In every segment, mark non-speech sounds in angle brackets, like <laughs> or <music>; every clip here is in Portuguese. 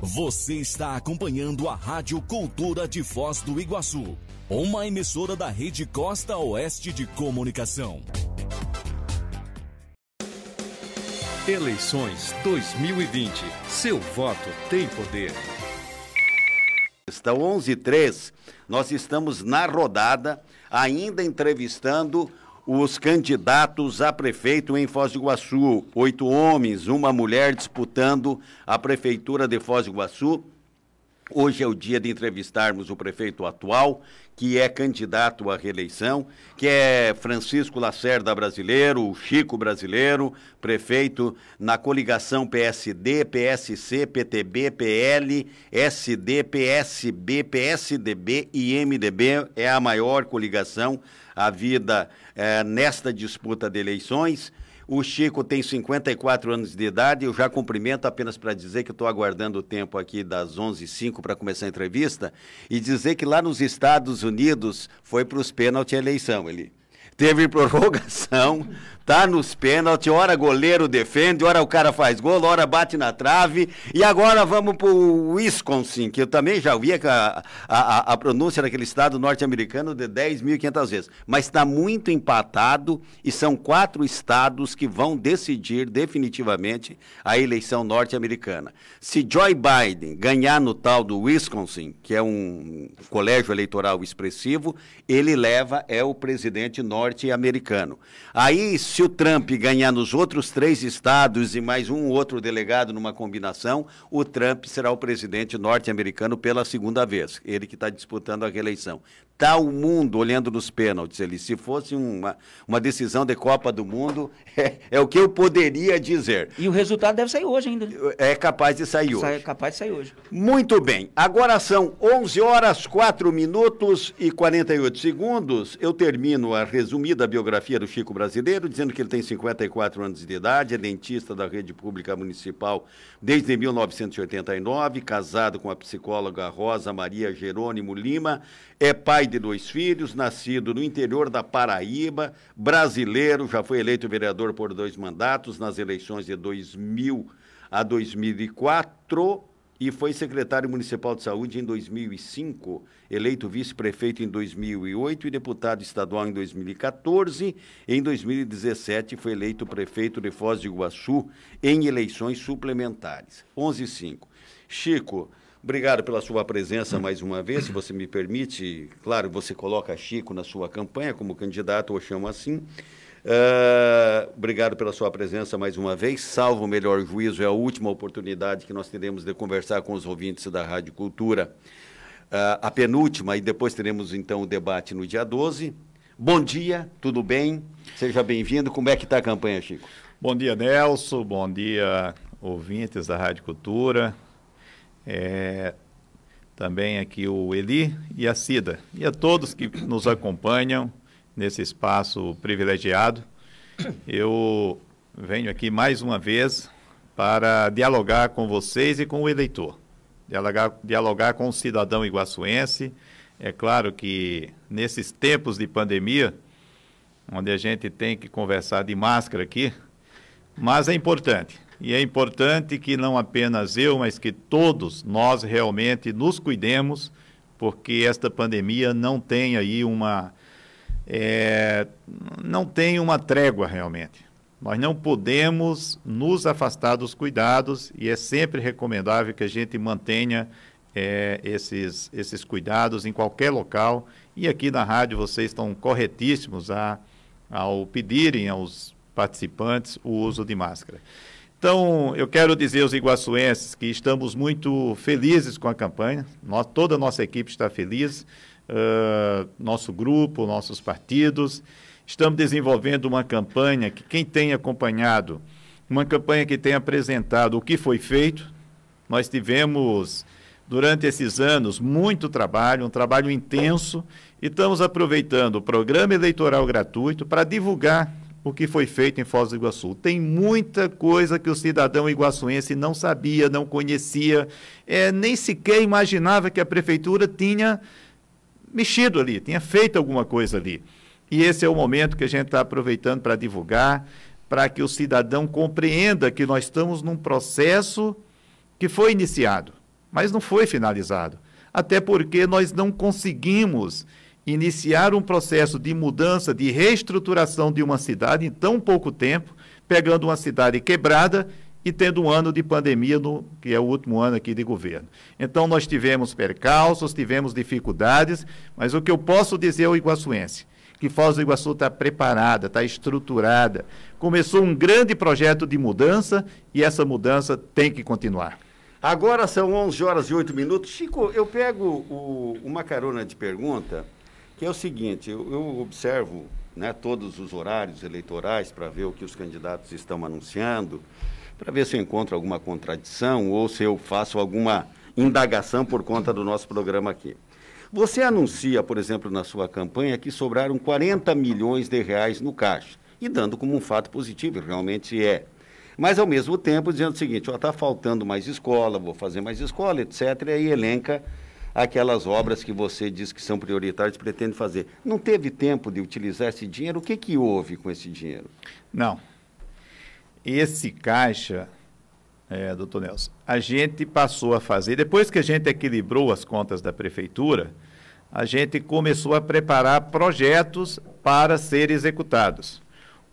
Você está acompanhando a Rádio Cultura de Foz do Iguaçu, uma emissora da Rede Costa Oeste de Comunicação. Eleições 2020. Seu voto tem poder. Está 11 3 nós estamos na rodada, ainda entrevistando os candidatos a prefeito em Foz do Iguaçu. Oito homens, uma mulher disputando a prefeitura de Foz do Iguaçu. Hoje é o dia de entrevistarmos o prefeito atual, que é candidato à reeleição, que é Francisco Lacerda brasileiro, o Chico brasileiro, prefeito na coligação PSD, PSC, PTB, PL, SD, PSB, PSDB e MDB. É a maior coligação a vida é, nesta disputa de eleições. O Chico tem 54 anos de idade. Eu já cumprimento apenas para dizer que estou aguardando o tempo aqui das 11h05 para começar a entrevista e dizer que lá nos Estados Unidos foi para os pênaltis a eleição. Ele teve prorrogação, tá nos pênaltis, hora goleiro defende, hora o cara faz gol, hora bate na trave. E agora vamos para o Wisconsin, que eu também já ouvi a, a, a pronúncia daquele estado norte-americano de 10.500 vezes. Mas está muito empatado e são quatro estados que vão decidir definitivamente a eleição norte-americana. Se Joe Biden ganhar no tal do Wisconsin, que é um colégio eleitoral expressivo, ele leva, é o presidente norte-americano. Aí, se o Trump ganhar nos outros três estados e mais um outro delegado numa combinação, o Trump será o presidente norte-americano pela segunda vez. Ele que está disputando a reeleição está o mundo olhando nos pênaltis ali. Se fosse uma, uma decisão de Copa do Mundo, <laughs> é, é, o que eu poderia dizer. E o resultado deve sair hoje ainda. É capaz de sair hoje. É capaz de sair hoje. Muito bem. Agora são 11 horas, 4 minutos e 48 segundos. Eu termino a resumida biografia do Chico Brasileiro, dizendo que ele tem 54 anos de idade, é dentista da rede pública municipal desde 1989, casado com a psicóloga Rosa Maria Jerônimo Lima, é pai de dois filhos, nascido no interior da Paraíba, brasileiro, já foi eleito vereador por dois mandatos nas eleições de 2000 a 2004 e foi secretário municipal de saúde em 2005, eleito vice-prefeito em 2008 e deputado estadual em 2014. Em 2017 foi eleito prefeito de Foz de Iguaçu em eleições suplementares. 11:5. Chico, Obrigado pela sua presença mais uma vez, se você me permite. Claro, você coloca Chico na sua campanha como candidato, eu chamo assim. Uh, obrigado pela sua presença mais uma vez. Salvo o melhor juízo, é a última oportunidade que nós teremos de conversar com os ouvintes da Rádio Cultura. Uh, a penúltima, e depois teremos então o debate no dia 12. Bom dia, tudo bem? Seja bem-vindo. Como é que está a campanha, Chico? Bom dia, Nelson. Bom dia, ouvintes da Rádio Cultura. É, também aqui o Eli e a Cida, e a todos que nos acompanham nesse espaço privilegiado. Eu venho aqui mais uma vez para dialogar com vocês e com o eleitor, dialogar, dialogar com o cidadão iguaçuense. É claro que nesses tempos de pandemia, onde a gente tem que conversar de máscara aqui, mas é importante. E é importante que não apenas eu, mas que todos nós realmente nos cuidemos, porque esta pandemia não tem aí uma. É, não tem uma trégua realmente. Nós não podemos nos afastar dos cuidados e é sempre recomendável que a gente mantenha é, esses, esses cuidados em qualquer local. E aqui na rádio vocês estão corretíssimos a, ao pedirem aos participantes o uso de máscara. Então, eu quero dizer aos iguaçuenses que estamos muito felizes com a campanha, nós, toda a nossa equipe está feliz, uh, nosso grupo, nossos partidos. Estamos desenvolvendo uma campanha que quem tem acompanhado, uma campanha que tem apresentado o que foi feito. Nós tivemos, durante esses anos, muito trabalho, um trabalho intenso, e estamos aproveitando o programa eleitoral gratuito para divulgar o que foi feito em Foz do Iguaçu. Tem muita coisa que o cidadão iguaçuense não sabia, não conhecia, é, nem sequer imaginava que a prefeitura tinha mexido ali, tinha feito alguma coisa ali. E esse é o momento que a gente está aproveitando para divulgar, para que o cidadão compreenda que nós estamos num processo que foi iniciado. mas não foi finalizado. Até porque nós não conseguimos iniciar um processo de mudança, de reestruturação de uma cidade em tão pouco tempo, pegando uma cidade quebrada e tendo um ano de pandemia, no, que é o último ano aqui de governo. Então, nós tivemos percalços, tivemos dificuldades, mas o que eu posso dizer ao iguaçuense, que Foz do Iguaçu está preparada, está estruturada, começou um grande projeto de mudança e essa mudança tem que continuar. Agora são 11 horas e 8 minutos. Chico, eu pego o, uma carona de pergunta, que é o seguinte, eu, eu observo né, todos os horários eleitorais para ver o que os candidatos estão anunciando, para ver se eu encontro alguma contradição ou se eu faço alguma indagação por conta do nosso programa aqui. Você anuncia, por exemplo, na sua campanha que sobraram 40 milhões de reais no caixa, e dando como um fato positivo, realmente é. Mas, ao mesmo tempo, dizendo o seguinte, está faltando mais escola, vou fazer mais escola, etc., e aí elenca aquelas obras que você diz que são prioritárias pretende fazer. Não teve tempo de utilizar esse dinheiro? O que, que houve com esse dinheiro? Não. Esse caixa, é, doutor Nelson, a gente passou a fazer, depois que a gente equilibrou as contas da prefeitura, a gente começou a preparar projetos para ser executados.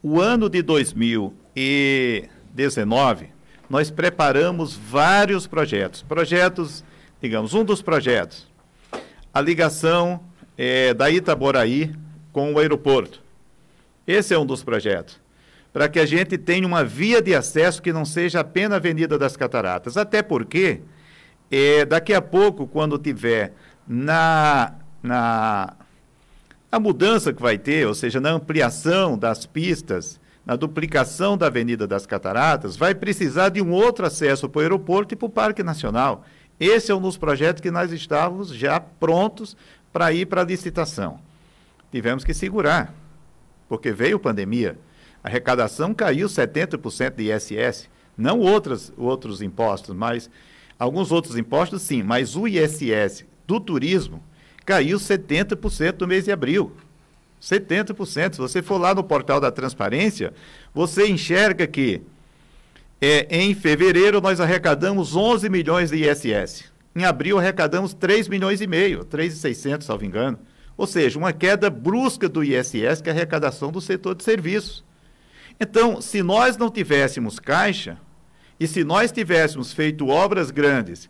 O ano de 2019, nós preparamos vários projetos. Projetos, digamos, um dos projetos, a ligação é, da Itaboraí com o aeroporto. Esse é um dos projetos para que a gente tenha uma via de acesso que não seja apenas a Avenida das Cataratas. Até porque, é, daqui a pouco, quando tiver na, na a mudança que vai ter, ou seja, na ampliação das pistas, na duplicação da Avenida das Cataratas, vai precisar de um outro acesso para o aeroporto e para o Parque Nacional. Esse é um dos projetos que nós estávamos já prontos para ir para a licitação. Tivemos que segurar, porque veio pandemia. A arrecadação caiu 70% de ISS, não outros, outros impostos, mas alguns outros impostos sim, mas o ISS do turismo caiu 70% no mês de abril. 70%. Se você for lá no portal da transparência, você enxerga que é, em fevereiro nós arrecadamos 11 milhões de ISS. Em abril arrecadamos 3 milhões e meio, 3,600, salvo engano. Ou seja, uma queda brusca do ISS, que é a arrecadação do setor de serviços. Então, se nós não tivéssemos caixa, e se nós tivéssemos feito obras grandes,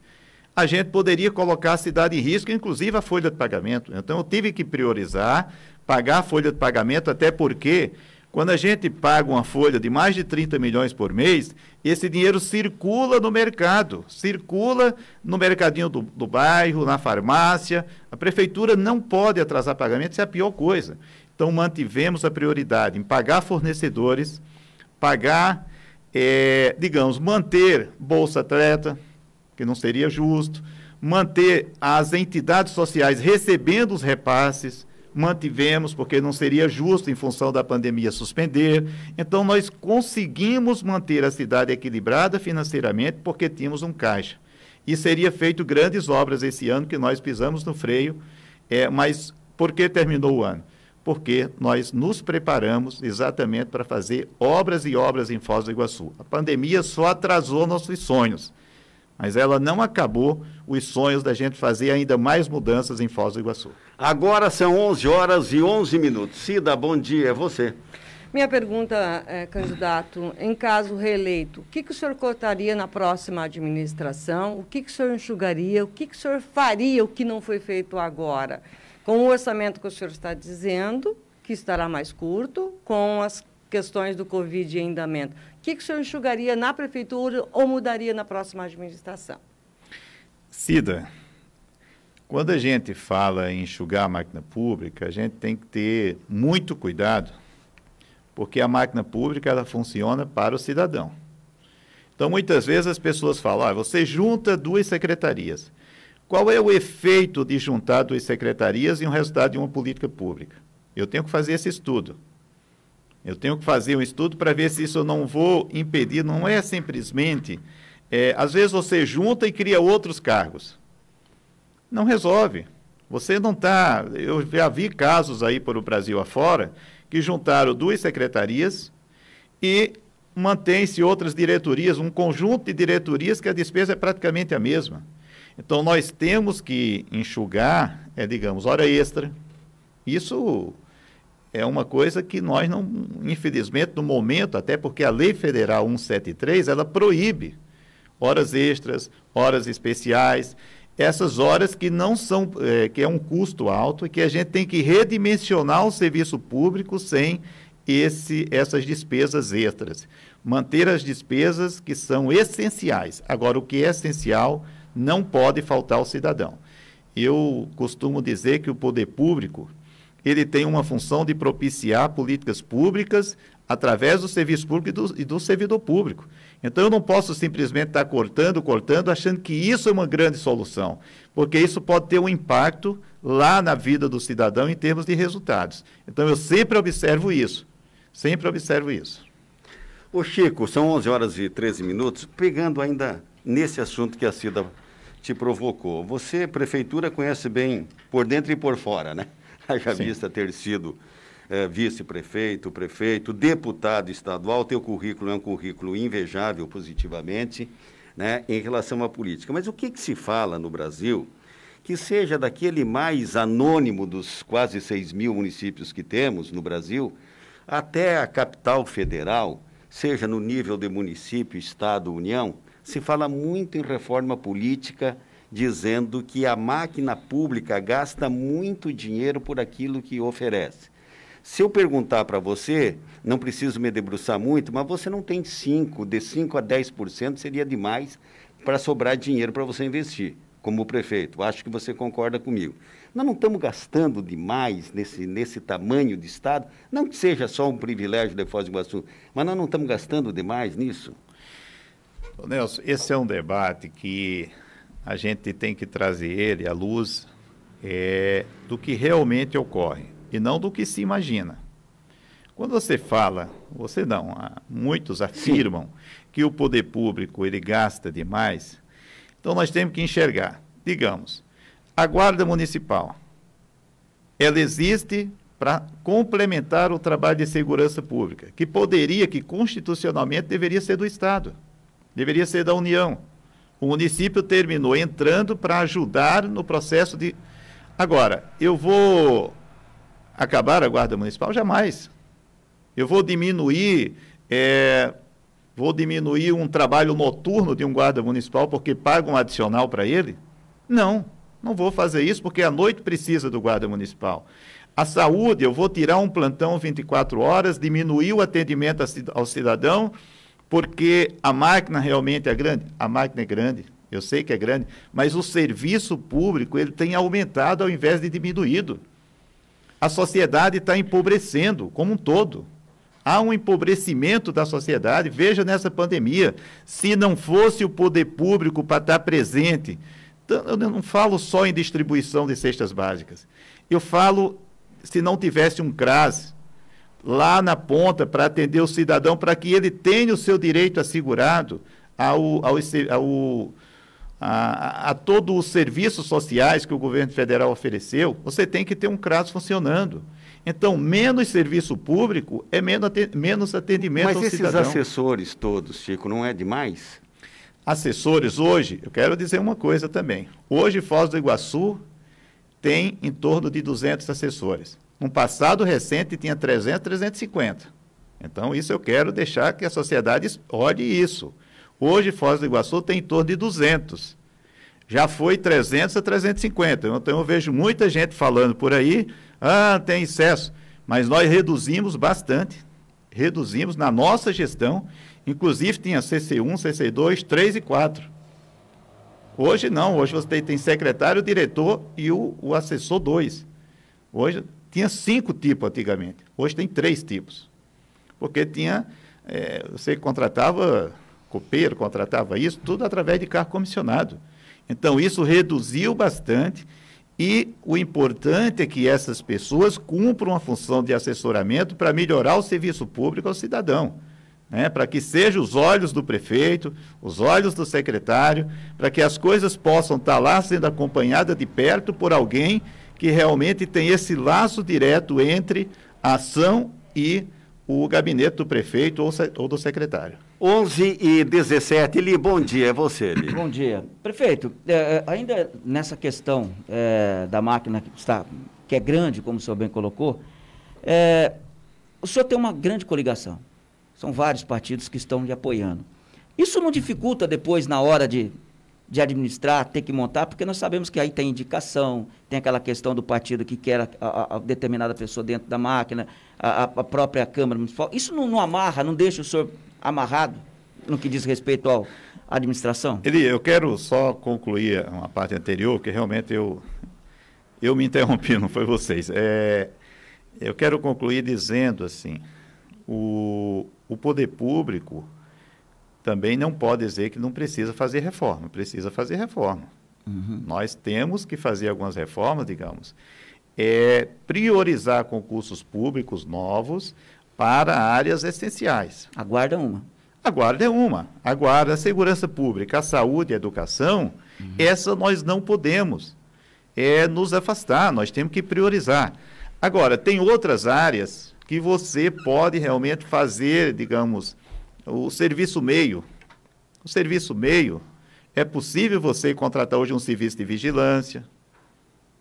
a gente poderia colocar a cidade em risco, inclusive a folha de pagamento. Então, eu tive que priorizar, pagar a folha de pagamento, até porque, quando a gente paga uma folha de mais de 30 milhões por mês, esse dinheiro circula no mercado, circula no mercadinho do, do bairro, na farmácia. A prefeitura não pode atrasar pagamento, isso é a pior coisa. Então, mantivemos a prioridade em pagar fornecedores, pagar, é, digamos, manter Bolsa Atleta, que não seria justo, manter as entidades sociais recebendo os repasses, mantivemos, porque não seria justo, em função da pandemia, suspender. Então, nós conseguimos manter a cidade equilibrada financeiramente, porque tínhamos um caixa. E seria feito grandes obras esse ano, que nós pisamos no freio, é, mas por que terminou o ano? porque nós nos preparamos exatamente para fazer obras e obras em Foz do Iguaçu. A pandemia só atrasou nossos sonhos, mas ela não acabou os sonhos da gente fazer ainda mais mudanças em Foz do Iguaçu. Agora são 11 horas e 11 minutos. Cida, bom dia, é você. Minha pergunta, é, candidato, em caso reeleito, o que, que o senhor cortaria na próxima administração? O que, que o senhor enxugaria? O que, que o senhor faria o que não foi feito agora? Com o orçamento que o senhor está dizendo, que estará mais curto, com as questões do Covid em andamento, o que, que o senhor enxugaria na prefeitura ou mudaria na próxima administração? Cida, quando a gente fala em enxugar a máquina pública, a gente tem que ter muito cuidado, porque a máquina pública ela funciona para o cidadão. Então, muitas vezes as pessoas falam, ah, você junta duas secretarias. Qual é o efeito de juntar duas secretarias e um resultado de uma política pública? Eu tenho que fazer esse estudo. Eu tenho que fazer um estudo para ver se isso eu não vou impedir. Não é simplesmente. É, às vezes você junta e cria outros cargos. Não resolve. Você não está. Eu já vi casos aí por o Brasil afora que juntaram duas secretarias e mantém-se outras diretorias, um conjunto de diretorias que a despesa é praticamente a mesma. Então, nós temos que enxugar, é, digamos, hora extra. Isso é uma coisa que nós não, infelizmente, no momento, até porque a Lei Federal 173, ela proíbe horas extras, horas especiais, essas horas que não são, é, que é um custo alto e que a gente tem que redimensionar o serviço público sem esse, essas despesas extras. Manter as despesas que são essenciais. Agora, o que é essencial não pode faltar ao cidadão. Eu costumo dizer que o poder público ele tem uma função de propiciar políticas públicas através do serviço público e do, e do servidor público. Então eu não posso simplesmente estar cortando, cortando, achando que isso é uma grande solução, porque isso pode ter um impacto lá na vida do cidadão em termos de resultados. Então eu sempre observo isso, sempre observo isso. Ô Chico, são 11 horas e 13 minutos, pegando ainda nesse assunto que a Cida te provocou. Você, prefeitura, conhece bem por dentro e por fora, né? <laughs> Haja vista ter sido é, vice-prefeito, prefeito, deputado estadual, teu currículo é um currículo invejável positivamente né, em relação à política. Mas o que, que se fala no Brasil que seja daquele mais anônimo dos quase 6 mil municípios que temos no Brasil, até a capital federal, seja no nível de município, estado, união, se fala muito em reforma política, dizendo que a máquina pública gasta muito dinheiro por aquilo que oferece. Se eu perguntar para você, não preciso me debruçar muito, mas você não tem 5, de 5 a 10% seria demais para sobrar dinheiro para você investir, como prefeito. Acho que você concorda comigo. Nós não estamos gastando demais nesse, nesse tamanho de Estado, não que seja só um privilégio de Foz do Iguaçu, mas nós não estamos gastando demais nisso? Nelson, esse é um debate que a gente tem que trazer ele à luz é, do que realmente ocorre e não do que se imagina. Quando você fala, você não, muitos afirmam Sim. que o poder público ele gasta demais, então nós temos que enxergar. Digamos, a guarda municipal, ela existe para complementar o trabalho de segurança pública, que poderia, que constitucionalmente deveria ser do Estado, deveria ser da União. O município terminou entrando para ajudar no processo de. Agora, eu vou acabar a Guarda Municipal? Jamais. Eu vou diminuir, é, vou diminuir um trabalho noturno de um guarda municipal porque paga um adicional para ele? Não, não vou fazer isso porque a noite precisa do guarda municipal. A saúde, eu vou tirar um plantão 24 horas, diminuir o atendimento ao cidadão, porque a máquina realmente é grande? A máquina é grande, eu sei que é grande, mas o serviço público ele tem aumentado ao invés de diminuído a sociedade está empobrecendo como um todo. Há um empobrecimento da sociedade. Veja nessa pandemia, se não fosse o poder público para estar presente, então, eu não falo só em distribuição de cestas básicas. Eu falo se não tivesse um CRAS lá na ponta para atender o cidadão, para que ele tenha o seu direito assegurado ao, ao, ao a, a, todos os serviços sociais que o governo federal ofereceu, você tem que ter um CRAS funcionando. Então, menos serviço público é menos, atendimento Mas ao esses cidadão. assessores todos, Chico, não é demais? Assessores hoje, eu quero dizer uma coisa também. Hoje, Foz do Iguaçu tem em torno de 200 assessores. No passado recente tinha 300, 350. Então, isso eu quero deixar que a sociedade olhe isso. Hoje, Foz do Iguaçu tem em torno de 200. Já foi 300 a 350. Então, eu vejo muita gente falando por aí, ah, tem excesso. Mas nós reduzimos bastante. Reduzimos na nossa gestão. Inclusive, tinha CC1, CC2, 3 e 4. Hoje não. Hoje você tem secretário, diretor e o, o assessor 2. Hoje tinha cinco tipos antigamente. Hoje tem três tipos. Porque tinha... É, você contratava copeiro, contratava isso, tudo através de carro comissionado. Então, isso reduziu bastante e o importante é que essas pessoas cumpram uma função de assessoramento para melhorar o serviço público ao cidadão. Né? Para que sejam os olhos do prefeito, os olhos do secretário, para que as coisas possam estar lá sendo acompanhadas de perto por alguém que realmente tem esse laço direto entre a ação e o gabinete do prefeito ou do secretário. 11 e 17. Eli, bom dia. É você, Eli. Bom dia. Prefeito, é, ainda nessa questão é, da máquina que, está, que é grande, como o senhor bem colocou, é, o senhor tem uma grande coligação. São vários partidos que estão lhe apoiando. Isso não dificulta depois, na hora de, de administrar, ter que montar, porque nós sabemos que aí tem indicação, tem aquela questão do partido que quer a, a, a determinada pessoa dentro da máquina, a, a, própria Câmara Municipal. Isso não, não amarra, não deixa o senhor amarrado no que diz respeito à administração? Eli, eu quero só concluir uma parte anterior, que realmente eu, eu me interrompi, não foi vocês. É, eu quero concluir dizendo assim, o, o poder público também não pode dizer que não precisa fazer reforma, precisa fazer reforma. Uhum. Nós temos que fazer algumas reformas, digamos, é priorizar concursos públicos novos para áreas essenciais. A guarda é uma. A guarda é uma. A guarda, a segurança pública, a saúde, a educação, uhum. essa nós não podemos é, nos afastar, nós temos que priorizar. Agora, tem outras áreas que você pode realmente fazer, digamos, o serviço meio. O serviço meio, é possível você contratar hoje um serviço de vigilância,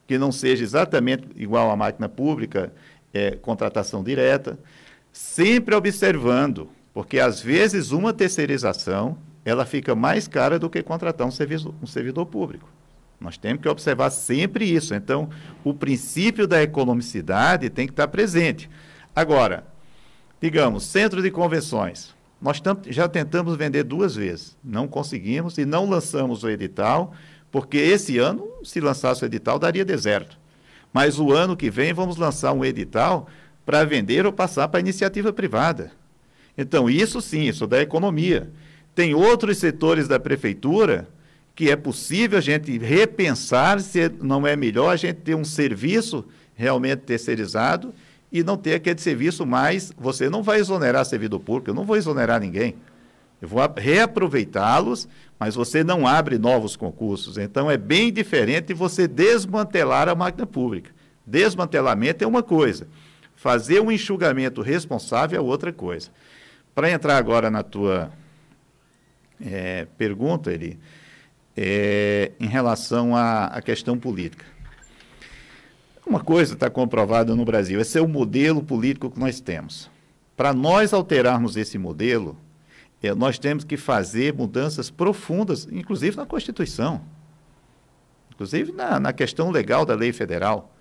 que não seja exatamente igual à máquina pública, é, contratação direta, sempre observando, porque às vezes uma terceirização ela fica mais cara do que contratar um, serviço, um servidor público. Nós temos que observar sempre isso. Então, o princípio da economicidade tem que estar presente. Agora, digamos, centro de convenções. Nós já tentamos vender duas vezes, não conseguimos e não lançamos o edital, porque esse ano, se lançasse o edital, daria deserto. Mas o ano que vem vamos lançar um edital para vender ou passar para iniciativa privada. Então, isso sim, isso da economia. Tem outros setores da prefeitura que é possível a gente repensar se não é melhor a gente ter um serviço realmente terceirizado e não ter aquele serviço mais. Você não vai exonerar servidor público, eu não vou exonerar ninguém. Eu vou reaproveitá-los, mas você não abre novos concursos. Então é bem diferente você desmantelar a máquina pública. Desmantelamento é uma coisa, fazer um enxugamento responsável é outra coisa. Para entrar agora na tua é, pergunta, Eli, é, em relação à, à questão política. Uma coisa está comprovada no Brasil: esse é o modelo político que nós temos. Para nós alterarmos esse modelo, é, nós temos que fazer mudanças profundas, inclusive na Constituição, inclusive na, na questão legal da lei federal.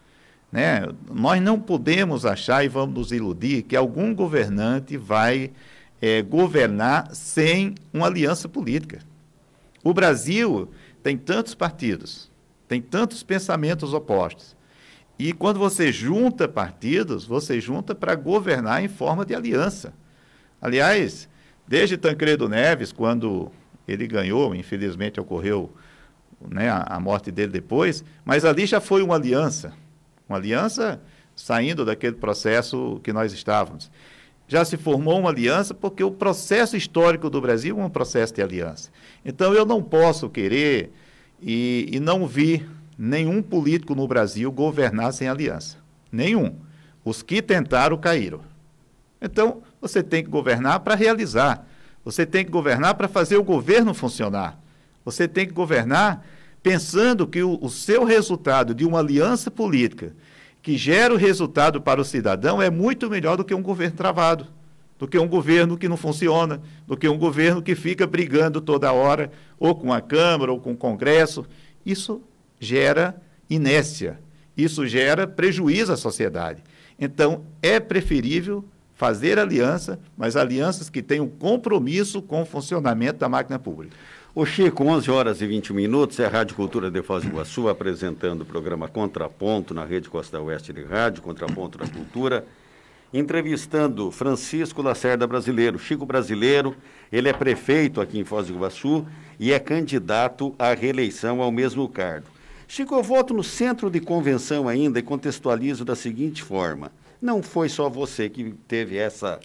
Né? Nós não podemos achar e vamos nos iludir que algum governante vai é, governar sem uma aliança política. O Brasil tem tantos partidos, tem tantos pensamentos opostos e quando você junta partidos, você junta para governar em forma de aliança. Aliás, desde Tancredo Neves, quando ele ganhou, infelizmente ocorreu né, a, morte dele depois, mas ali já foi uma aliança. Uma aliança saindo daquele processo que nós estávamos. Já se formou uma aliança porque o processo histórico do Brasil é um processo de aliança. Então eu não posso querer e, e não vir nenhum político no Brasil governar sem aliança. Nenhum. Os que tentaram caíram. Então, você tem que governar para realizar. Você tem que governar para fazer o governo funcionar. Você tem que governar pensando que o, o, seu resultado de uma aliança política que gera o resultado para o cidadão é muito melhor do que um governo travado, do que um governo que não funciona, do que um governo que fica brigando toda hora, ou com a Câmara, ou com o Congresso. Isso gera inércia, isso gera prejuízo à sociedade. Então, é preferível fazer aliança, mas alianças que tenham compromisso com o funcionamento da máquina pública. O Chico, 11 horas e 20 minutos, é a Rádio Cultura de Foz do Iguaçu, <clears throat> apresentando o programa Contraponto na Rede Costa Oeste de Rádio, Contraponto da Cultura, entrevistando Francisco Lacerda Brasileiro, Chico Brasileiro, ele é prefeito aqui em Foz do Iguaçu e é candidato à reeleição ao mesmo cargo. Chico, eu voto no centro de convenção ainda e contextualizo da seguinte forma: não foi só você que teve essa,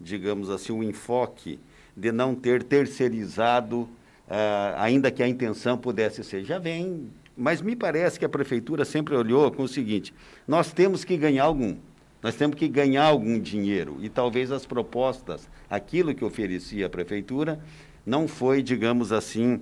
digamos assim, um enfoque de não ter terceirizado, uh, ainda que a intenção pudesse ser. Já vem, mas me parece que a prefeitura sempre olhou com o seguinte: nós temos que ganhar algum. Nós temos que ganhar algum dinheiro e talvez as propostas, aquilo que oferecia a prefeitura, não foi, digamos assim,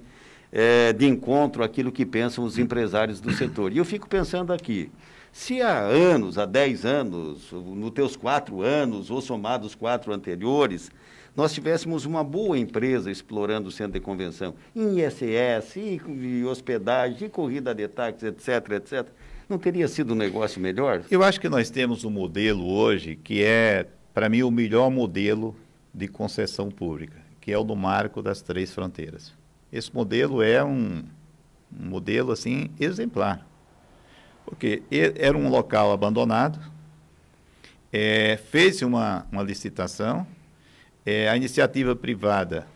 é, de encontro àquilo que pensam os empresários do setor. E eu fico pensando aqui, se há anos, há 10 anos, nos teus quatro anos, ou somados quatro anteriores, nós tivéssemos uma boa empresa explorando o centro de convenção, em ISS, e hospedagem, e corrida de táxis, etc., etc., não teria sido um negócio melhor? Eu acho que nós temos um modelo hoje que é, para mim, o melhor modelo de concessão pública, que é o do marco das três fronteiras. Esse modelo é um, um modelo assim exemplar, porque era um local abandonado, é, fez uma, uma licitação, é, a iniciativa privada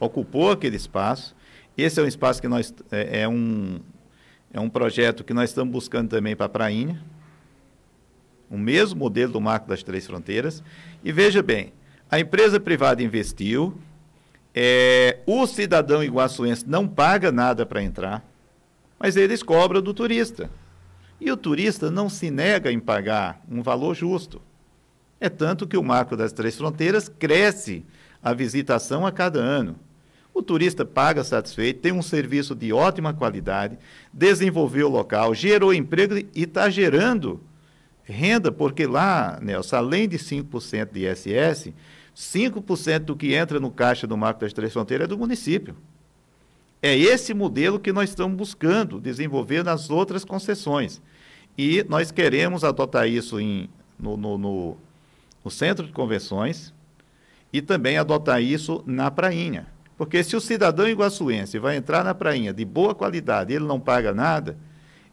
ocupou aquele espaço. Esse é um espaço que nós é, é um é um projeto que nós estamos buscando também para a Prainha, o mesmo modelo do Marco das Três Fronteiras. E veja bem, a empresa privada investiu, é, o cidadão iguaçuense não paga nada para entrar, mas eles cobram do turista. E o turista não se nega em pagar um valor justo. É tanto que o Marco das Três Fronteiras cresce a visitação a cada ano. O turista paga satisfeito, tem um serviço de ótima qualidade, desenvolveu o local, gerou emprego e está gerando renda, porque lá, Nelson, além de 5% de ISS, 5% do que entra no caixa do Marco das Três Fronteiras é do município. É esse modelo que nós estamos buscando desenvolver nas outras concessões. E nós queremos adotar isso em, no, no, no no centro de convenções e também adotar isso na prainha. Porque se o cidadão iguaçuense vai entrar na prainha de boa qualidade e ele não paga nada,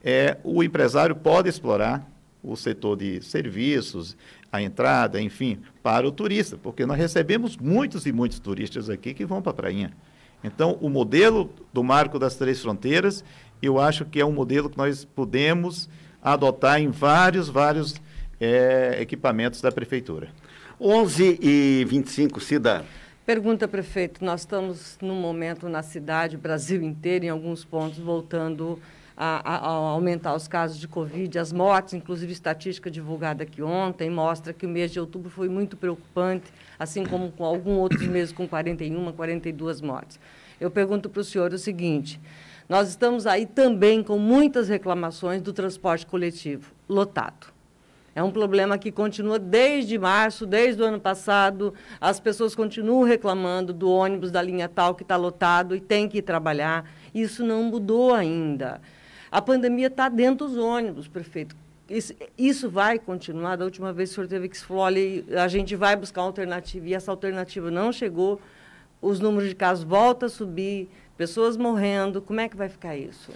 é, o empresário pode explorar o setor de serviços, a entrada, enfim, para o turista, porque nós recebemos muitos e muitos turistas aqui que vão para a prainha. Então, o modelo do Marco das Três Fronteiras, eu acho que é um modelo que nós podemos adotar em vários, vários é, equipamentos da prefeitura. 11 e 25, Cida. Pergunta, prefeito, nós estamos num momento na cidade, Brasil inteiro, em alguns pontos, voltando a, a, a, aumentar os casos de Covid, as mortes, inclusive estatística divulgada aqui ontem, mostra que o mês de outubro foi muito preocupante, assim como com alguns outros meses com 41, 42 mortes. Eu pergunto para o senhor o seguinte, nós estamos aí também com muitas reclamações do transporte coletivo, lotado. É um problema que continua desde março, desde o ano passado. As pessoas continuam reclamando do ônibus da linha tal que está lotado e tem que ir trabalhar. Isso não mudou ainda. A pandemia está dentro dos ônibus, prefeito. Isso, isso, vai continuar. Da última vez o senhor teve que se falou, olha, a gente vai buscar alternativa e essa alternativa não chegou. Os números de casos voltam a subir, pessoas morrendo. Como é que vai ficar isso?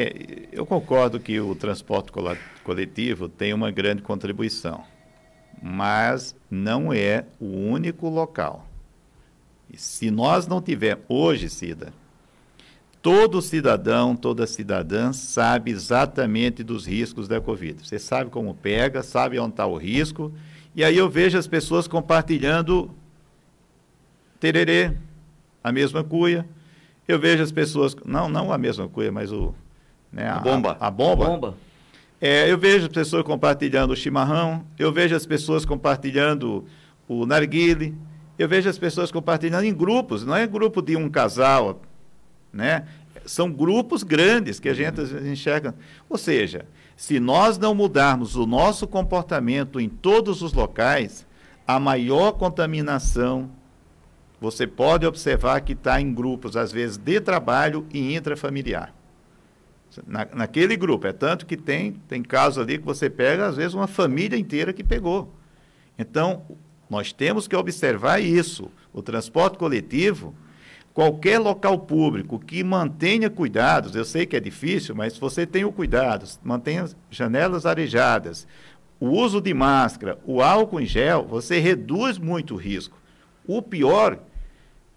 É, eu concordo que o transporte coletivo tem uma grande contribuição, mas não é o único local. Se nós não tivermos, hoje, Cida, todo cidadão, toda cidadã sabe exatamente dos riscos da Covid. Você sabe como pega, sabe onde está o risco, e aí eu vejo as pessoas compartilhando tererê, a mesma cuia. Eu vejo as pessoas, não, não a mesma cuia, mas o né? A, bomba. A, a bomba. A bomba. É, eu vejo as pessoas compartilhando o chimarrão, eu vejo as pessoas compartilhando o narguile, eu vejo as pessoas compartilhando em grupos, não é grupo de um casal, né? São grupos grandes que a gente enxerga. Ou seja, se nós não mudarmos o nosso comportamento em todos os locais, a maior contaminação você pode observar que está em grupos, às vezes, de trabalho e intrafamiliar. Na, naquele grupo. É tanto que tem, tem casos ali que você pega, às vezes, uma família inteira que pegou. Então, nós temos que observar isso. O transporte coletivo, qualquer local público que mantenha cuidados, eu sei que é difícil, mas se você tem o cuidado, mantenha janelas arejadas, o uso de máscara, o álcool em gel, você reduz muito o risco. O pior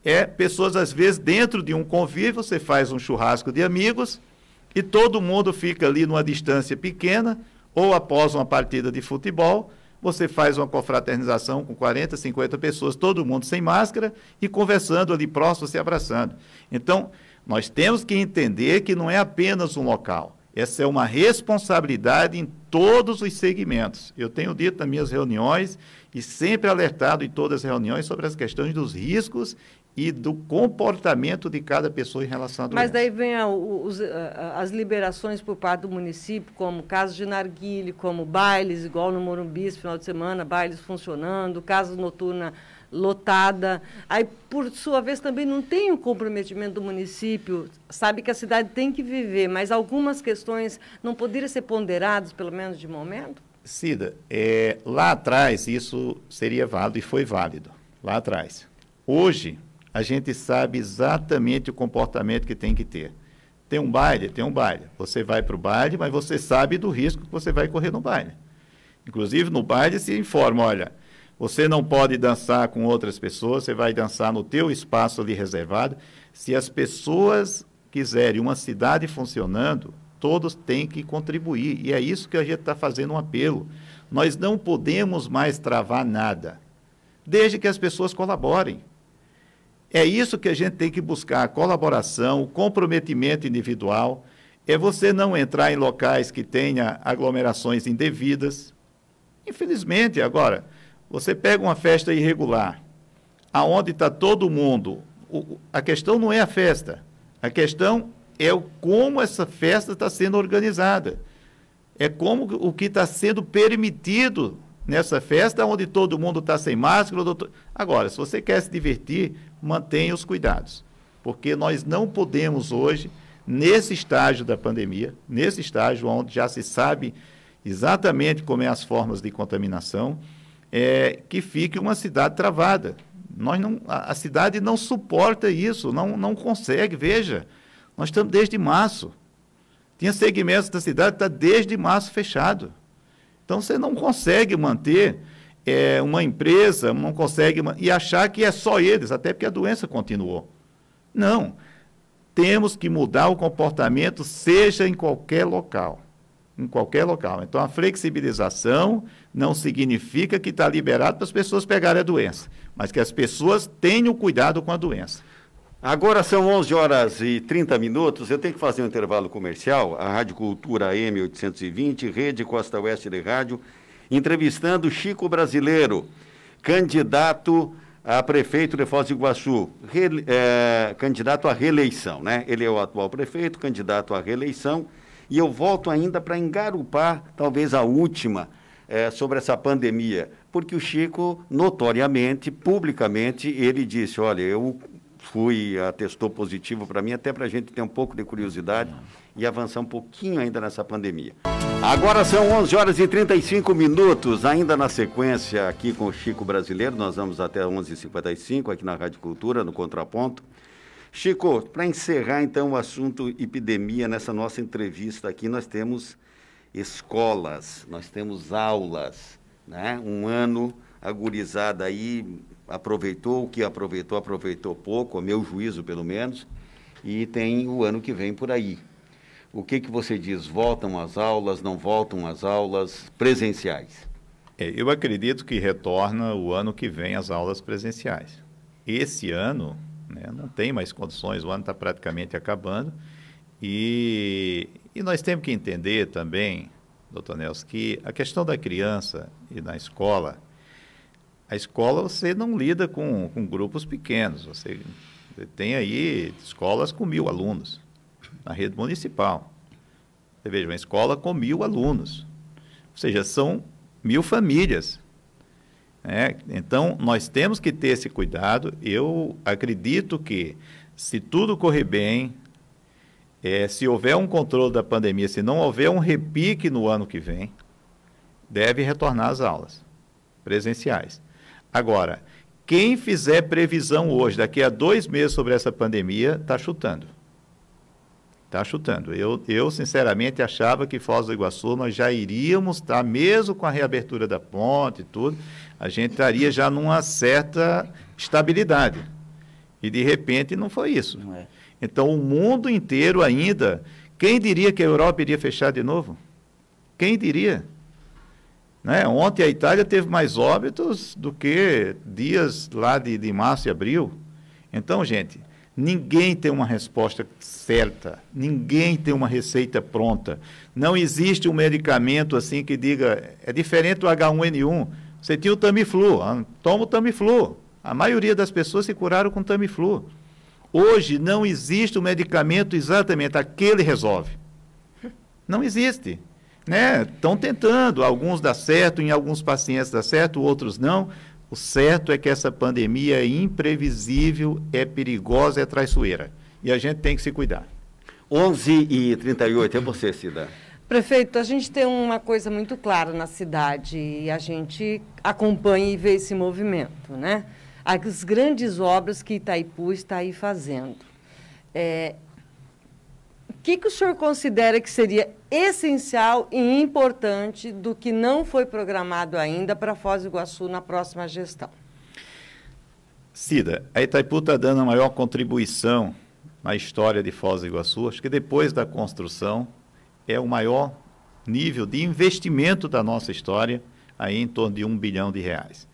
é pessoas, às vezes, dentro de um convívio, você faz um churrasco de amigos, e todo mundo fica ali numa distância pequena, ou após uma partida de futebol, você faz uma confraternização com 40, 50 pessoas, todo mundo sem máscara e conversando ali próximo, se abraçando. Então, nós temos que entender que não é apenas um local. Essa é uma responsabilidade em todos os segmentos. Eu tenho dito nas minhas reuniões e sempre alertado em todas as reuniões sobre as questões dos riscos e do comportamento de cada pessoa em relação à doença. Mas daí vem a, os, as liberações por parte do município, como casos de narguile, como bailes, igual no Morumbi, esse final de semana, bailes funcionando, casa noturna lotada. Aí, por sua vez, também não tem o um comprometimento do município, sabe que a cidade tem que viver, mas algumas questões não poderiam ser ponderadas, pelo menos de momento? Cida, é, lá atrás isso seria válido e foi válido, lá atrás. Hoje, a gente sabe exatamente o comportamento que tem que ter. Tem um baile? Tem um baile. Você vai para o baile, mas você sabe do risco que você vai correr no baile. Inclusive, no baile se informa, olha, você não pode dançar com outras pessoas, você vai dançar no teu espaço ali reservado. Se as pessoas quiserem uma cidade funcionando, todos têm que contribuir. E é isso que a gente está fazendo um apelo. Nós não podemos mais travar nada, desde que as pessoas colaborem. É isso que a gente tem que buscar: colaboração, comprometimento individual. É você não entrar em locais que tenha aglomerações indevidas. Infelizmente, agora, você pega uma festa irregular, aonde está todo mundo. O, a questão não é a festa, a questão é o, como essa festa está sendo organizada. É como o que está sendo permitido nessa festa, onde todo mundo está sem máscara. Doutor... Agora, se você quer se divertir, mantenha os cuidados, porque nós não podemos hoje, nesse estágio da pandemia, nesse estágio onde já se sabe exatamente como é as formas de contaminação, é, que fique uma cidade travada. Nós não, a, a cidade não suporta isso, não, não consegue. Veja, nós estamos desde março. Tinha segmentos da cidade que está desde março fechado. Então você não consegue manter é, uma empresa não consegue e achar que é só eles, até porque a doença continuou. Não. Temos que mudar o comportamento, seja em qualquer local. Em qualquer local. Então, a flexibilização não significa que está liberado para as pessoas pegarem a doença, mas que as pessoas tenham cuidado com a doença. Agora são 11 horas e 30 minutos. Eu tenho que fazer um intervalo comercial. A Rádio Cultura M820, Rede Costa Oeste de Rádio entrevistando Chico Brasileiro, candidato a prefeito de Foz do Iguaçu, re, é, candidato à reeleição, né? Ele é o atual prefeito, candidato à reeleição, e eu volto ainda para engarupar, talvez a última, é, sobre essa pandemia, porque o Chico, notoriamente, publicamente, ele disse, olha, eu fui, atestou positivo para mim, até para a gente ter um pouco de curiosidade e avançar um pouquinho ainda nessa pandemia. Agora são 11 horas e 35 minutos, ainda na sequência aqui com o Chico Brasileiro, nós vamos até 11h55 aqui na Rádio Cultura, no Contraponto. Chico, para encerrar então o assunto epidemia nessa nossa entrevista aqui, nós temos escolas, nós temos aulas, né? Um ano agorizada aí aproveitou o que aproveitou, aproveitou pouco, a meu juízo pelo menos, e tem o ano que vem por aí. O que, que você diz? Voltam as aulas, não voltam as aulas presenciais? É, eu acredito que retorna o ano que vem as aulas presenciais. Esse ano né, não tem mais condições, o ano está praticamente acabando. E, e nós temos que entender também, doutor Nelson, que a questão da criança e da escola, a escola você não lida com, com grupos pequenos, você, você tem aí escolas com mil alunos na rede municipal. Você veja, uma escola com mil alunos. Ou seja, são mil famílias. É, então, nós temos que ter esse cuidado. Eu acredito que, se tudo correr bem, é, se houver um controle da pandemia, se não houver um repique no ano que vem, deve retornar às aulas presenciais. Agora, quem fizer previsão hoje, daqui a dois meses sobre essa pandemia, está chutando. Está chutando. Eu, eu, sinceramente, achava que Foz do Iguaçu nós já iríamos estar, tá, mesmo com a reabertura da ponte e tudo, a gente estaria já numa certa estabilidade. E, de repente, não foi isso. Não é. Então, o mundo inteiro ainda. Quem diria que a Europa iria fechar de novo? Quem diria? Né? Ontem a Itália teve mais óbitos do que dias lá de, de março e abril. Então, gente, Ninguém tem uma resposta certa, ninguém tem uma receita pronta. Não existe um medicamento assim que diga, é diferente do H1N1. Você tinha o Tamiflu, ah, toma o Tamiflu. A maioria das pessoas se curaram com Tamiflu. Hoje não existe um medicamento exatamente aquele resolve. Não existe. Né? Estão tentando, alguns dá certo, em alguns pacientes dá certo, outros não. O certo é que essa pandemia é imprevisível, é perigosa, é traiçoeira. E a gente tem que se cuidar. 11 e 38 é você, Cida. Prefeito, a gente tem uma coisa muito clara na cidade e a gente acompanha e vê esse movimento, né? As grandes obras que Itaipu está aí fazendo. É, o que, que o senhor considera que seria essencial e importante do que não foi programado ainda para Foz do Iguaçu na próxima gestão? Cida, a Itaipu está dando a maior contribuição na história de Foz do Iguaçu. Acho que depois da construção é o maior nível de investimento da nossa história, aí em torno de um bilhão de reais.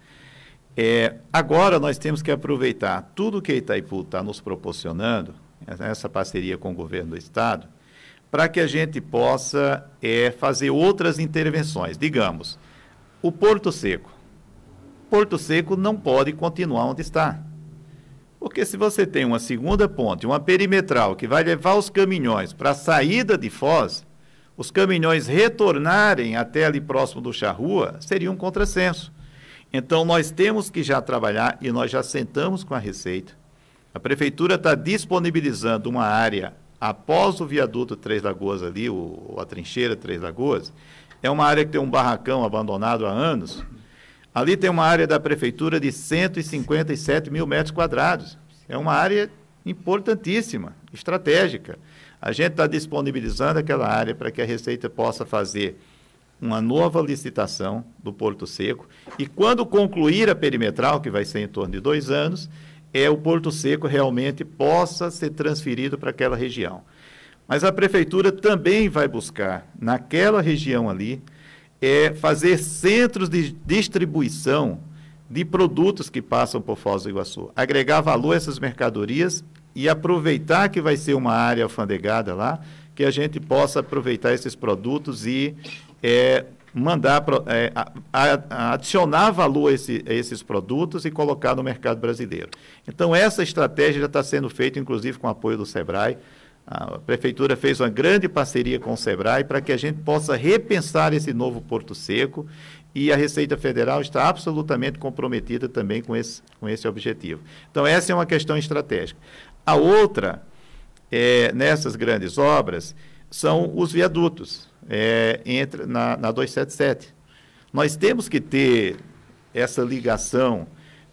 É, agora nós temos que aproveitar tudo que a Itaipu está nos proporcionando, essa parceria com o governo do Estado, para que a gente possa é, fazer outras intervenções. Digamos, o Porto Seco. Porto Seco não pode continuar onde está. Porque se você tem uma segunda ponte, uma perimetral, que vai levar os caminhões para a saída de Foz, os caminhões retornarem até ali próximo do Charrua, seria um contrassenso. Então, nós temos que já trabalhar, e nós já sentamos com a Receita. A Prefeitura está disponibilizando uma área após o viaduto Três Lagoas ali, o, a trincheira Três Lagoas, é uma área que tem um barracão abandonado há anos. Ali tem uma área da prefeitura de 157 mil metros quadrados. É uma área importantíssima, estratégica. A gente está disponibilizando aquela área para que a Receita possa fazer uma nova licitação do Porto Seco e quando concluir a perimetral, que vai ser em torno de dois anos, é o Porto Seco realmente possa ser transferido para aquela região. Mas a prefeitura também vai buscar, naquela região ali, é fazer centros de distribuição de produtos que passam por Foz do Iguaçu, agregar valor a essas mercadorias e aproveitar que vai ser uma área alfandegada lá, que a gente possa aproveitar esses produtos e é, mandar é, adicionar valor a, esse, a, esses produtos e colocar no mercado brasileiro. Então, essa estratégia já está sendo feita, inclusive com apoio do SEBRAE. A prefeitura fez uma grande parceria com o SEBRAE para que a gente possa repensar esse novo Porto Seco e a Receita Federal está absolutamente comprometida também com esse, com esse objetivo. Então, essa é uma questão estratégica. A outra, é, nessas grandes obras, são os viadutos é, entre, na, na 277. Nós temos que ter essa ligação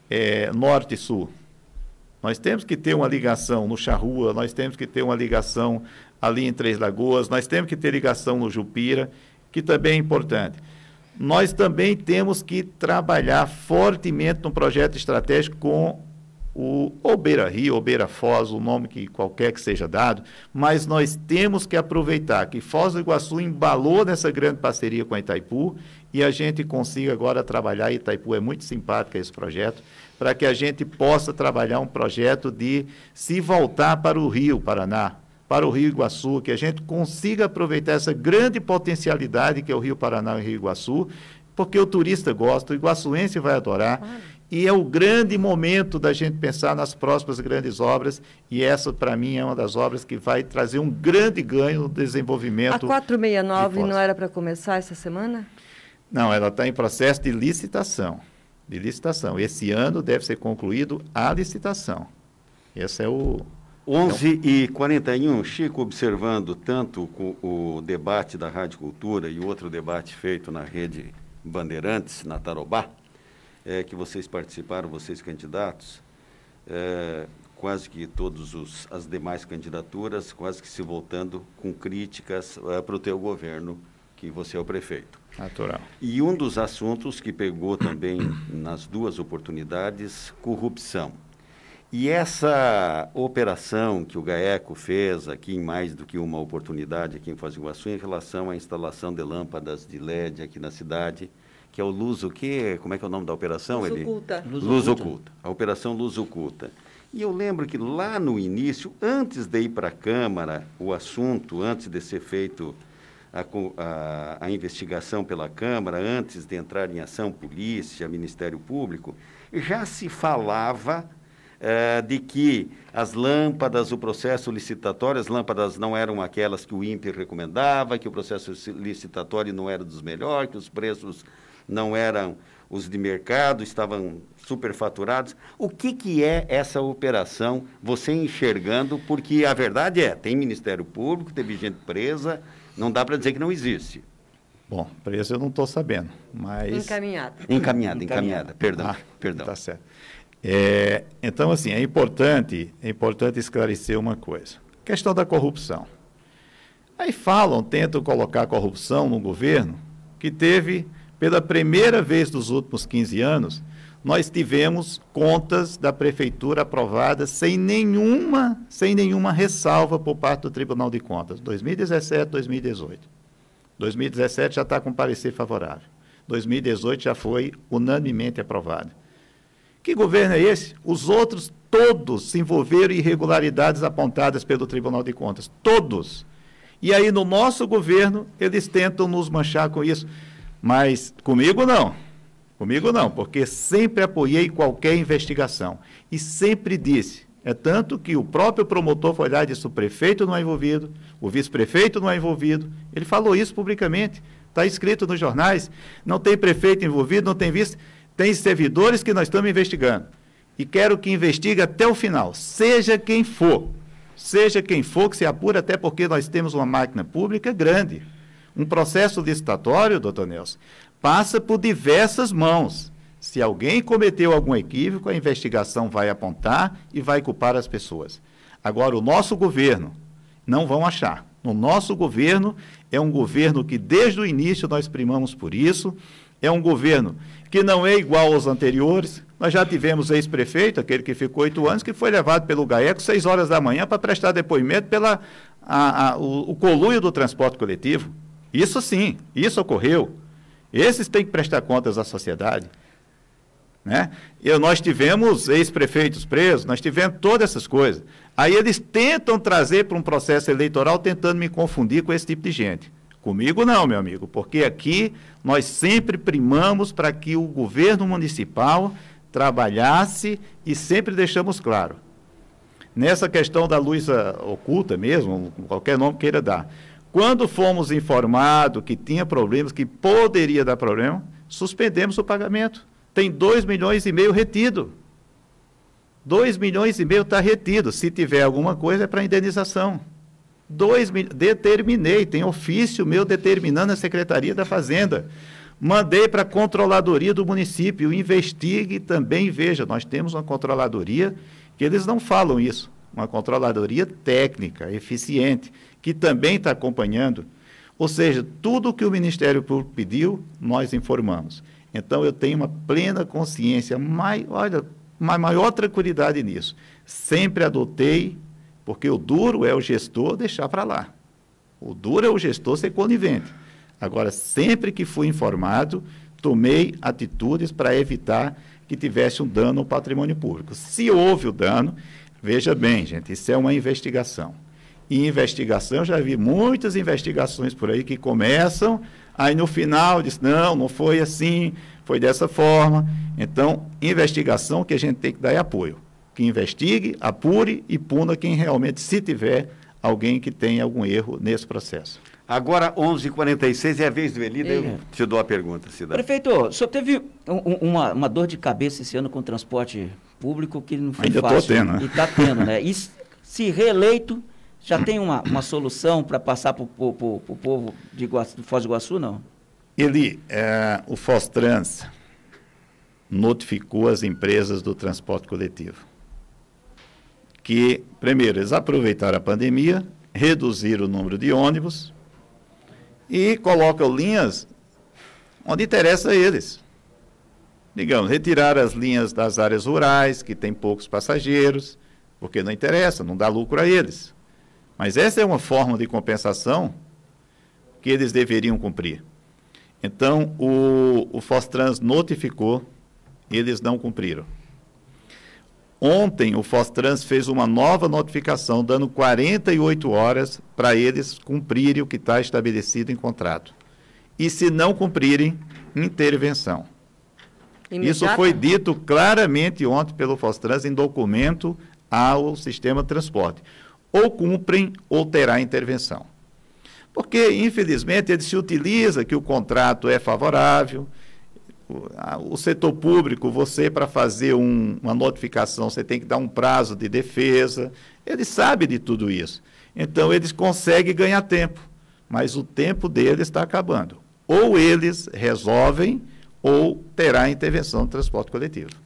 é, norte sul. Nós temos que ter uma ligação no Charrua, nós temos que ter uma ligação ali em Três Lagoas, nós temos que ter ligação no Jupira, que também é importante. Nós também temos que trabalhar fortemente no projeto estratégico com o ou Beira Rio, ou Beira Foz, o nome que qualquer que seja dado, mas nós temos que aproveitar que Foz do Iguaçu embalou nessa grande parceria com a Itaipu e a gente consiga agora trabalhar, e Itaipu é muito simpática esse projeto, para que a gente possa trabalhar um projeto de se voltar para o Rio Paraná, para o Rio Iguaçu, que a gente consiga aproveitar essa grande potencialidade que é o Rio Paraná e o Rio Iguaçu, porque o turista gosta, o iguaçuense vai adorar. E é o grande momento da gente pensar nas próximas grandes obras, e essa, para mim, é uma das obras que vai trazer um grande ganho no desenvolvimento. A 469 não era para começar essa semana? Não, ela está em processo de licitação. De licitação. Esse ano deve ser concluído a licitação. Esse é o. 11 é e 41, Chico, observando tanto o, o debate da Rádio Cultura e outro debate feito na rede Bandeirantes, na Tarobá, é, que vocês participaram, vocês candidatos, é, quase que todas as demais candidaturas, quase que se voltando com críticas é, para o teu governo, que você é o prefeito. Natural. E um dos assuntos que pegou também <coughs> nas duas oportunidades, corrupção. E essa operação que o GAECO fez aqui em mais do que uma oportunidade aqui em Foz do Iguaçu em relação à instalação de lâmpadas de LED aqui na cidade, que é o Luz o quê? Como é que é o nome da operação? Luz Oculta. Luz, Luz oculta. oculta. A Operação Luz Oculta. E eu lembro que lá no início, antes de ir para a Câmara, o assunto, antes de ser feito a, a, a, investigação pela Câmara, antes de entrar em ação polícia, Ministério Público, já se falava eh, de que as lâmpadas, o processo licitatório, as lâmpadas não eram aquelas que o INPE recomendava, que o processo licitatório não era dos melhores, que os preços não eram os de mercado, estavam superfaturados. O que, que é essa operação, você enxergando? Porque a verdade é, tem Ministério Público, teve gente presa, não dá para dizer que não existe. Bom, preso eu não estou sabendo, mas... Encaminhada. <laughs> Encaminhada, encaminhada, perdão, ah, perdão. Tá certo. É, então, assim, é importante, é importante esclarecer uma coisa. Questão da corrupção. Aí falam, tentam colocar a corrupção no governo, que teve, pela primeira vez nos últimos 15 anos, nós tivemos contas da prefeitura aprovadas sem nenhuma, sem nenhuma ressalva por parte do Tribunal de Contas, 2017, 2018. 2017 já está com parecer favorável. 2018 já foi unanimemente aprovado. Que governo é esse? Os outros todos se envolveram em irregularidades apontadas pelo Tribunal de Contas. Todos. E aí, no nosso governo, eles tentam nos manchar com isso. Mas comigo não. Comigo não, porque sempre apoiei qualquer investigação. E sempre disse. É tanto que o próprio promotor foi lá e disse: o prefeito não é envolvido, o vice-prefeito não é envolvido. Ele falou isso publicamente. Está escrito nos jornais. Não tem prefeito envolvido, não tem vice. Tem servidores que nós estamos investigando. E quero que investigue até o final, seja quem for. Seja quem for que se apura, até porque nós temos uma máquina pública grande. Um processo licitatório, doutor Nelson, passa por diversas mãos. Se alguém cometeu algum equívoco, a investigação vai apontar e vai culpar as pessoas. Agora, o nosso governo, não vão achar. O nosso governo é um governo que, desde o início, nós primamos por isso. É um governo que não é igual aos anteriores. Nós já tivemos ex-prefeito, aquele que ficou oito anos, que foi levado pelo GAECO seis horas da manhã para prestar depoimento pela a, a, o, o do transporte coletivo. Isso sim, isso ocorreu. Esses têm que prestar contas à sociedade. Né? Nós tivemos ex-prefeitos presos, nós tivemos todas essas coisas. Aí eles tentam trazer para um processo eleitoral tentando me confundir com esse tipo de gente. Comigo não, meu amigo, porque aqui nós sempre primamos para que o governo municipal trabalhasse e sempre deixamos claro. Nessa questão da luz oculta mesmo, qualquer nome queira dar, quando fomos informados que tinha problemas, que poderia dar problema, suspendemos o pagamento. Tem 2 milhões e meio retido. 2 milhões e meio está retido. Se tiver alguma coisa, é para indenização. Dois, determinei, tem ofício meu determinando a Secretaria da Fazenda. Mandei para a controladoria do município, investigue também veja. Nós temos uma controladoria que eles não falam isso, uma controladoria técnica, eficiente, que também está acompanhando. Ou seja, tudo o que o Ministério Público pediu, nós informamos. Então, eu tenho uma plena consciência, mai, olha, uma maior tranquilidade nisso. Sempre adotei, porque o duro é o gestor deixar para lá. O duro é o gestor ser conivente. Agora, sempre que fui informado, tomei atitudes para evitar que tivesse um dano ao patrimônio público. Se houve o dano, veja bem, gente, isso é uma investigação. E investigação, já vi muitas investigações por aí que começam, aí no final diz, não, não foi assim, foi dessa forma. Então, investigação que a gente tem que dar é apoio. Que investigue, apure e puna quem realmente, se tiver alguém que tenha algum erro nesse processo. Agora, 11 h 46 é a vez do Eli, daí eu te dou a pergunta, Cidade. Prefeito, o senhor teve um, uma, uma, dor de cabeça esse ano com o transporte público que não foi Ainda fácil. Ainda estou tendo, né? E está tendo, né? E <laughs> se reeleito, já tem uma, uma solução para passar para o povo de Iguaçu, do Foz do Iguaçu, não? Ele, é, o Fostrans notificou as empresas do transporte coletivo que, primeiro, eles aproveitaram a pandemia, reduziram o número de ônibus e colocam linhas onde interessa a eles. Digamos, retirar as linhas das áreas rurais, que tem poucos passageiros, porque não interessa, não dá lucro a eles. Mas essa é uma forma de compensação que eles deveriam cumprir. Então, o, o Fostrans notificou, eles não cumpriram. Ontem, o Fostrans fez uma nova notificação, dando 48 horas para eles cumprirem o que está estabelecido em contrato. E se não cumprirem, intervenção. Isso foi dito claramente ontem pelo Fostrans em documento ao sistema de transporte. Ou cumprem ou terá intervenção. Porque, infelizmente, ele se utiliza que o contrato é favorável, o setor público, você para fazer um, uma notificação, você tem que dar um prazo de defesa. Ele sabe de tudo isso. Então eles conseguem ganhar tempo, mas o tempo deles está acabando. Ou eles resolvem, ou terá intervenção do transporte coletivo.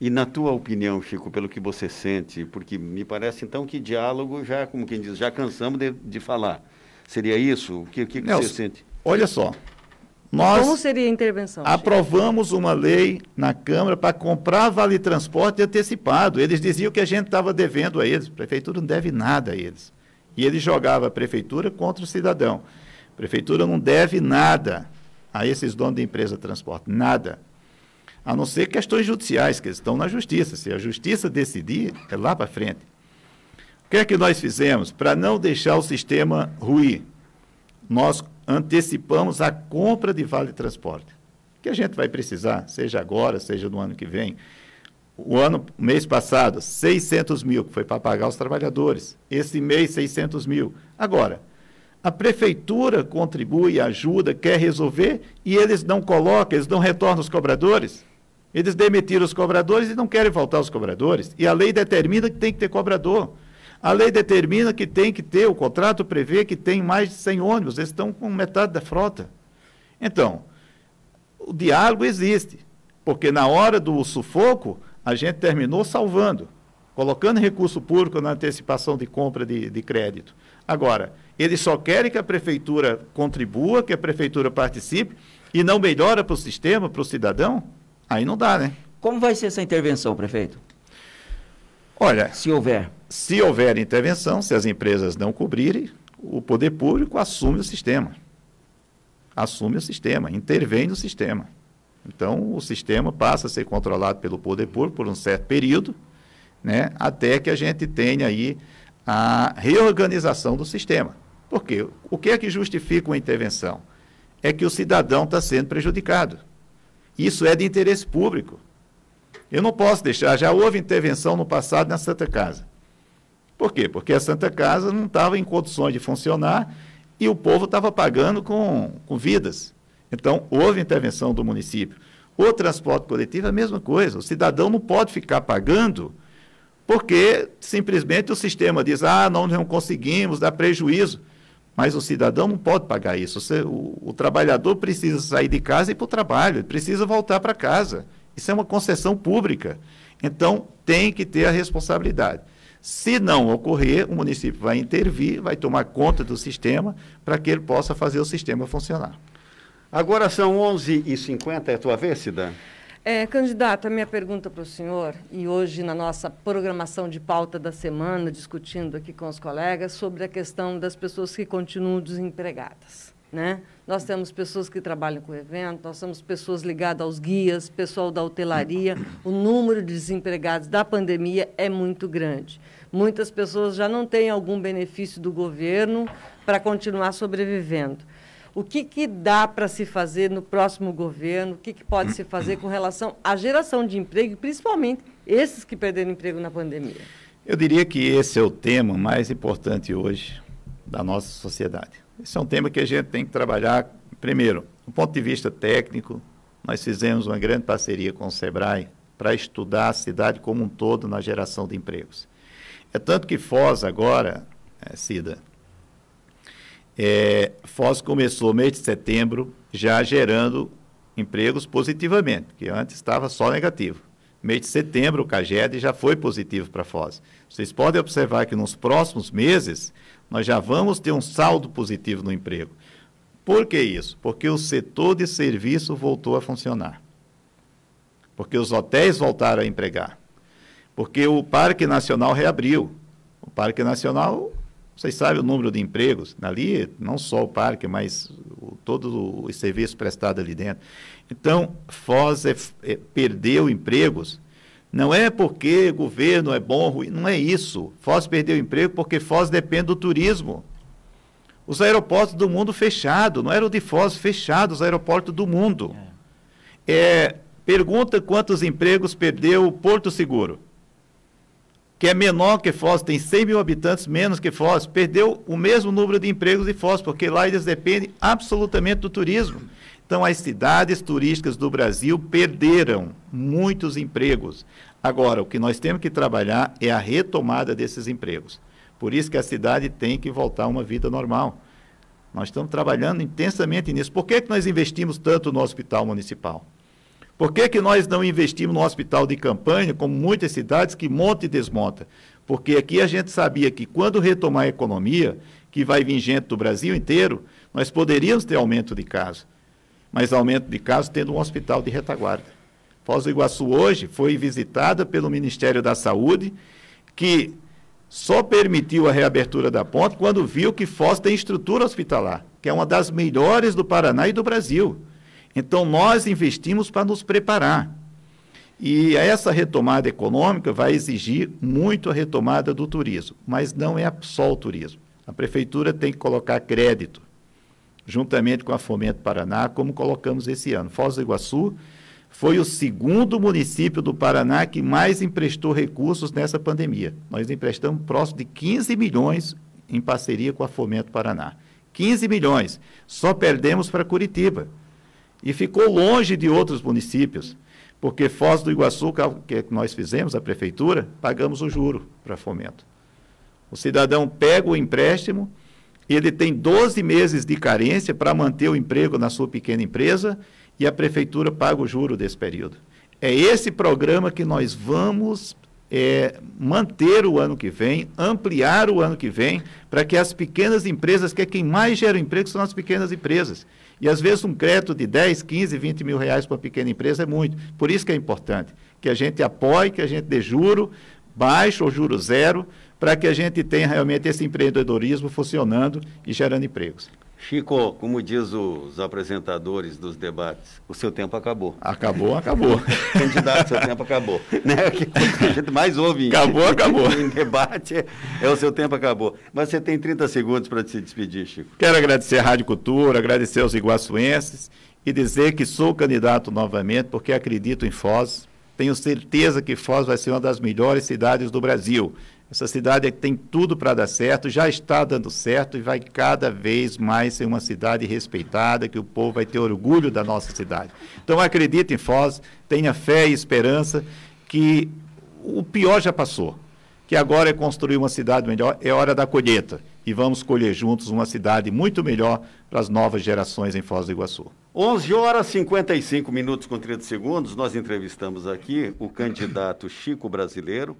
E na tua opinião, Chico, pelo que você sente, porque me parece então que diálogo já, como quem diz, já cansamos de, de falar. Seria isso? O que, que, que Nelson, você sente? Olha só, nós Como seria a intervenção? Aprovamos uma lei na Câmara para comprar vale transporte antecipado. Eles diziam que a gente estava devendo a eles. A prefeitura não deve nada a eles. E ele jogava a prefeitura contra o cidadão. A prefeitura não deve nada a esses donos de empresa de transporte. Nada. A não ser questões judiciais, que estão na justiça. Se a justiça decidir, é lá para frente. O que é que nós fizemos para não deixar o sistema ruir? Nós antecipamos a compra de vale transporte, que a gente vai precisar, seja agora, seja no ano que vem. O ano, mês passado, 600 mil, que foi para pagar os trabalhadores. Esse mês, 600 mil. Agora, a prefeitura contribui, ajuda, quer resolver, e eles não colocam, eles não retornam os cobradores. Eles demitiram os cobradores e não querem voltar os cobradores. E a lei determina que tem que ter cobrador. A lei determina que tem que ter, o contrato prevê que tem mais de 100 ônibus, eles estão com metade da frota. Então, o diálogo existe, porque na hora do sufoco, a gente terminou salvando, colocando recurso público na antecipação de compra de, de crédito. Agora, eles só querem que a prefeitura contribua, que a prefeitura participe, e não melhora para o sistema, para o cidadão, aí não dá, né? Como vai ser essa intervenção, prefeito? Olha, se houver. Se houver intervenção, se as empresas não cobrirem, o poder público assume o sistema. Assume o sistema, intervém no sistema. Então, o sistema passa a ser controlado pelo poder público por um certo período, né, até que a gente tenha aí a reorganização do sistema. Por quê? O que é que justifica uma intervenção? É que o cidadão está sendo prejudicado. Isso é de interesse público. Eu não posso deixar, já houve intervenção no passado na Santa Casa. Por quê? Porque a Santa Casa não estava em condições de funcionar e o povo estava pagando com, com vidas. Então, houve intervenção do município. O transporte coletivo é a mesma coisa. O cidadão não pode ficar pagando porque simplesmente o sistema diz: ah, não, não conseguimos, dá prejuízo. Mas o cidadão não pode pagar isso. O, o trabalhador precisa sair de casa e ir para o trabalho, precisa voltar para casa. Isso é uma concessão pública. Então, tem que ter a responsabilidade. Se não ocorrer, o município vai intervir, vai tomar conta do sistema para que ele possa fazer o sistema funcionar. Agora são 11h50, é a tua vez, Cida? É, candidato, a minha pergunta para o senhor, e hoje na nossa programação de pauta da semana, discutindo aqui com os colegas, sobre a questão das pessoas que continuam desempregadas. Né? Nós temos pessoas que trabalham com evento, nós temos pessoas ligadas aos guias, pessoal da hotelaria. O número de desempregados da pandemia é muito grande. Muitas pessoas já não têm algum benefício do governo para continuar sobrevivendo. O que, que dá para se fazer no próximo governo? O que, que pode se fazer com relação à geração de emprego, principalmente esses que perderam emprego na pandemia? Eu diria que esse é o tema mais importante hoje da nossa sociedade. Esse é um tema que a gente tem que trabalhar, primeiro, do ponto de vista técnico, nós fizemos uma grande parceria com o SEBRAE para estudar a cidade como um todo na geração de empregos. É tanto que Foz agora, é, Cida, é, Foz começou mês de setembro já gerando empregos positivamente, que antes estava só negativo. Mês de setembro, o CAGED já foi positivo para Foz. Vocês podem observar que nos próximos meses nós já vamos ter um saldo positivo no emprego. Por que isso? Porque o setor de serviço voltou a funcionar. Porque os hotéis voltaram a empregar. Porque o Parque Nacional reabriu. O Parque Nacional, vocês sabem o número de empregos ali, não só o parque, mas o, todo o serviço prestado ali dentro. Então, Foz é, é, perdeu empregos Não é porque o governo é bom, ruim, não é isso. Foz perdeu emprego porque Foz depende do turismo. Os aeroportos do mundo fechados, não era o de Foz, fechados os aeroportos do mundo. É. é, pergunta quantos empregos perdeu o Porto Seguro, que é menor que Foz, tem 100 mil habitantes menos que Foz, perdeu o mesmo número de empregos de Foz, porque lá eles dependem absolutamente do turismo. Então, as cidades turísticas do Brasil perderam muitos empregos. Agora, o que nós temos que trabalhar é a retomada desses empregos. Por isso que a cidade tem que voltar a uma vida normal. Nós estamos trabalhando intensamente nisso. Por que, que nós investimos tanto no hospital municipal? Por que, que nós não investimos no hospital de campanha, como muitas cidades que monta e desmonta? Porque aqui a gente sabia que quando retomar a economia, que vai vir gente do Brasil inteiro, nós poderíamos ter aumento de casos mas aumento de casos tendo um hospital de retaguarda. Foz do Iguaçu hoje foi visitada pelo Ministério da Saúde, que só permitiu a reabertura da ponte quando viu que Foz tem estrutura hospitalar, que é uma das melhores do Paraná e do Brasil. Então nós investimos para nos preparar. E essa retomada econômica vai exigir muito a retomada do turismo, mas não é só o turismo. A prefeitura tem que colocar crédito juntamente com a Fomento Paraná, como colocamos esse ano. Foz do Iguaçu foi o segundo município do Paraná que mais emprestou recursos nessa pandemia. Nós emprestamos próximo de 15 milhões em parceria com a Fomento Paraná. 15 milhões. Só perdemos para Curitiba. E ficou longe de outros municípios, porque Foz do Iguaçu, que nós fizemos, a prefeitura, pagamos o juro para Fomento. O cidadão pega o empréstimo, ele tem 12 meses de carência para manter o emprego na sua pequena empresa e a prefeitura paga o juro desse período. É esse programa que nós vamos é, manter o ano que vem, ampliar o ano que vem, para que as pequenas empresas, que é quem mais gera emprego, são as pequenas empresas. E às vezes um crédito de 10, 15, 20 mil reais para uma pequena empresa é muito. Por isso que é importante que a gente apoie, que a gente dê juro baixo ou juro zero, para que a gente tenha realmente esse empreendedorismo funcionando e gerando empregos. Chico, como diz os apresentadores dos debates, o seu tempo acabou. Acabou, acabou. <laughs> Candidato, seu tempo acabou. <laughs> Né? A gente mais ouve acabou, acabou. <laughs> em debate é o seu tempo acabou. Mas você tem 30 segundos para se despedir, Chico. Quero agradecer a Rádio Cultura, agradecer aos iguaçuenses e dizer que sou candidato novamente porque acredito em Foz. Tenho certeza que Foz vai ser uma das melhores cidades do Brasil. Essa cidade tem tudo para dar certo, já está dando certo e vai cada vez mais ser uma cidade respeitada, que o povo vai ter orgulho da nossa cidade. Então acredite em Foz, tenha fé e esperança que o pior já passou, que agora é construir uma cidade melhor, é hora da colheita e vamos colher juntos uma cidade muito melhor para as novas gerações em Foz do Iguaçu. 11 horas 55 minutos com 30 segundos, nós entrevistamos aqui o candidato Chico Brasileiro,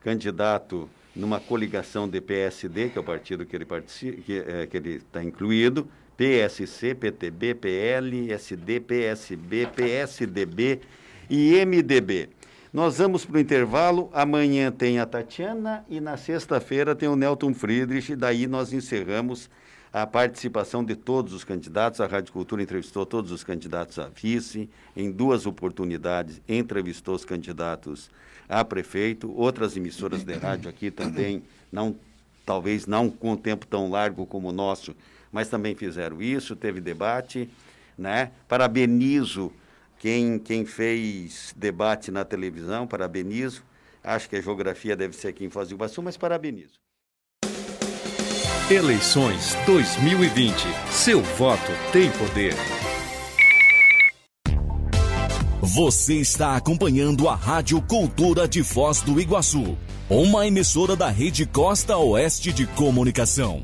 candidato numa coligação de PSD, que é o partido que ele participa, que, é, que ele está incluído, PSC, PTB, PL, SD, PSB, PSDB e MDB. Nós vamos para o intervalo. Amanhã tem a Tatiana e na sexta-feira tem o Nelton Friedrich. E daí nós encerramos a participação de todos os candidatos. A Rádio Cultura entrevistou todos os candidatos a vice. Em duas oportunidades, entrevistou os candidatos a prefeito, outras emissoras de rádio aqui também, não, talvez não com um tempo tão largo como o nosso, mas também fizeram isso, teve debate, né? Parabenizo quem, quem fez debate na televisão, parabenizo. Acho que a geografia deve ser aqui em Foz do Iguaçu, mas parabenizo. Eleições 2020. Seu voto tem poder. Você está acompanhando a Rádio Cultura de Foz do Iguaçu, uma emissora da Rede Costa Oeste de Comunicação.